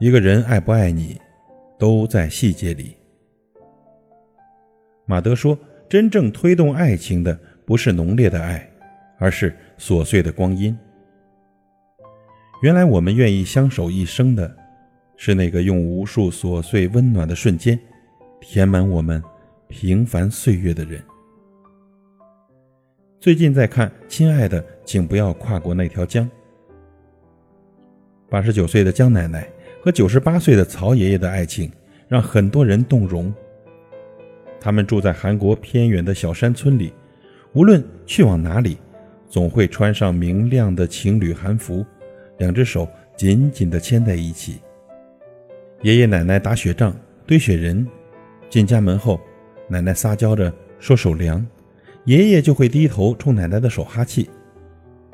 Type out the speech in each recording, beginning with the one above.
一个人爱不爱你，都在细节里。马德说：“真正推动爱情的，不是浓烈的爱，而是琐碎的光阴。”原来我们愿意相守一生的，是那个用无数琐碎温暖的瞬间，填满我们平凡岁月的人。最近在看《亲爱的，请不要跨过那条江》。八十九岁的江奶奶和九十八岁的曹爷爷的爱情，让很多人动容。他们住在韩国偏远的小山村里，无论去往哪里，总会穿上明亮的情侣韩服。两只手紧紧地牵在一起。爷爷奶奶打雪仗、堆雪人，进家门后，奶奶撒娇着说手凉，爷爷就会低头冲奶奶的手哈气。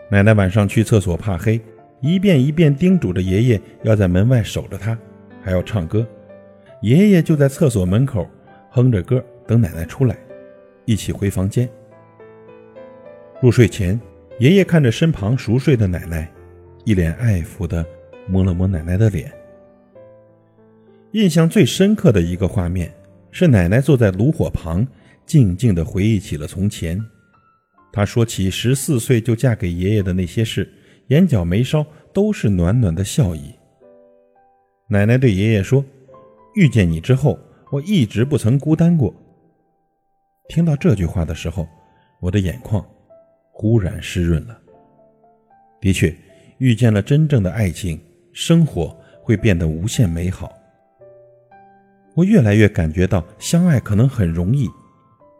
奶奶晚上去厕所怕黑，一遍一遍叮嘱着爷爷要在门外守着他，还要唱歌。爷爷就在厕所门口哼着歌等奶奶出来，一起回房间。入睡前，爷爷看着身旁熟睡的奶奶。一脸爱抚地摸了摸奶奶的脸。印象最深刻的一个画面是奶奶坐在炉火旁，静静地回忆起了从前。她说起十四岁就嫁给爷爷的那些事，眼角眉梢都是暖暖的笑意。奶奶对爷爷说：“遇见你之后，我一直不曾孤单过。”听到这句话的时候，我的眼眶忽然湿润了。的确。遇见了真正的爱情，生活会变得无限美好。我越来越感觉到，相爱可能很容易，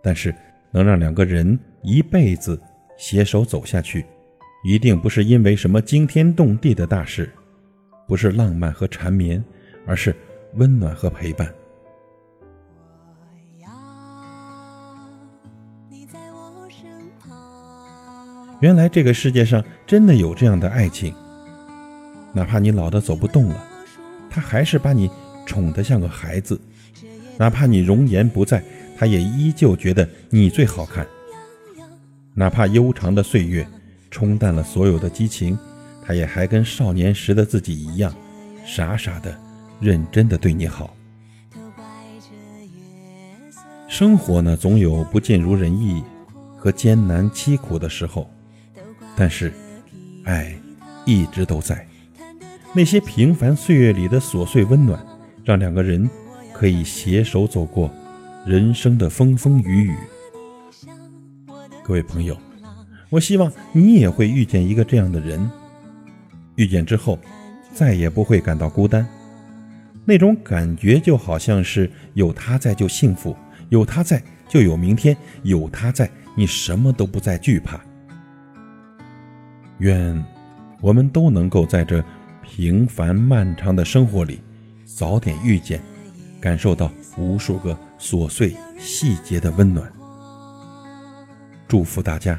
但是能让两个人一辈子携手走下去，一定不是因为什么惊天动地的大事，不是浪漫和缠绵，而是温暖和陪伴。原来这个世界上真的有这样的爱情，哪怕你老的走不动了，他还是把你宠得像个孩子；哪怕你容颜不在，他也依旧觉得你最好看；哪怕悠长的岁月冲淡了所有的激情，他也还跟少年时的自己一样，傻傻的、认真的对你好。生活呢，总有不尽如人意和艰难凄苦的时候。但是，爱一直都在。那些平凡岁月里的琐碎温暖，让两个人可以携手走过人生的风风雨雨。各位朋友，我希望你也会遇见一个这样的人。遇见之后，再也不会感到孤单。那种感觉就好像是有他在就幸福，有他在就有明天，有他在你什么都不再惧怕。愿我们都能够在这平凡漫长的生活里，早点遇见，感受到无数个琐碎细节的温暖。祝福大家。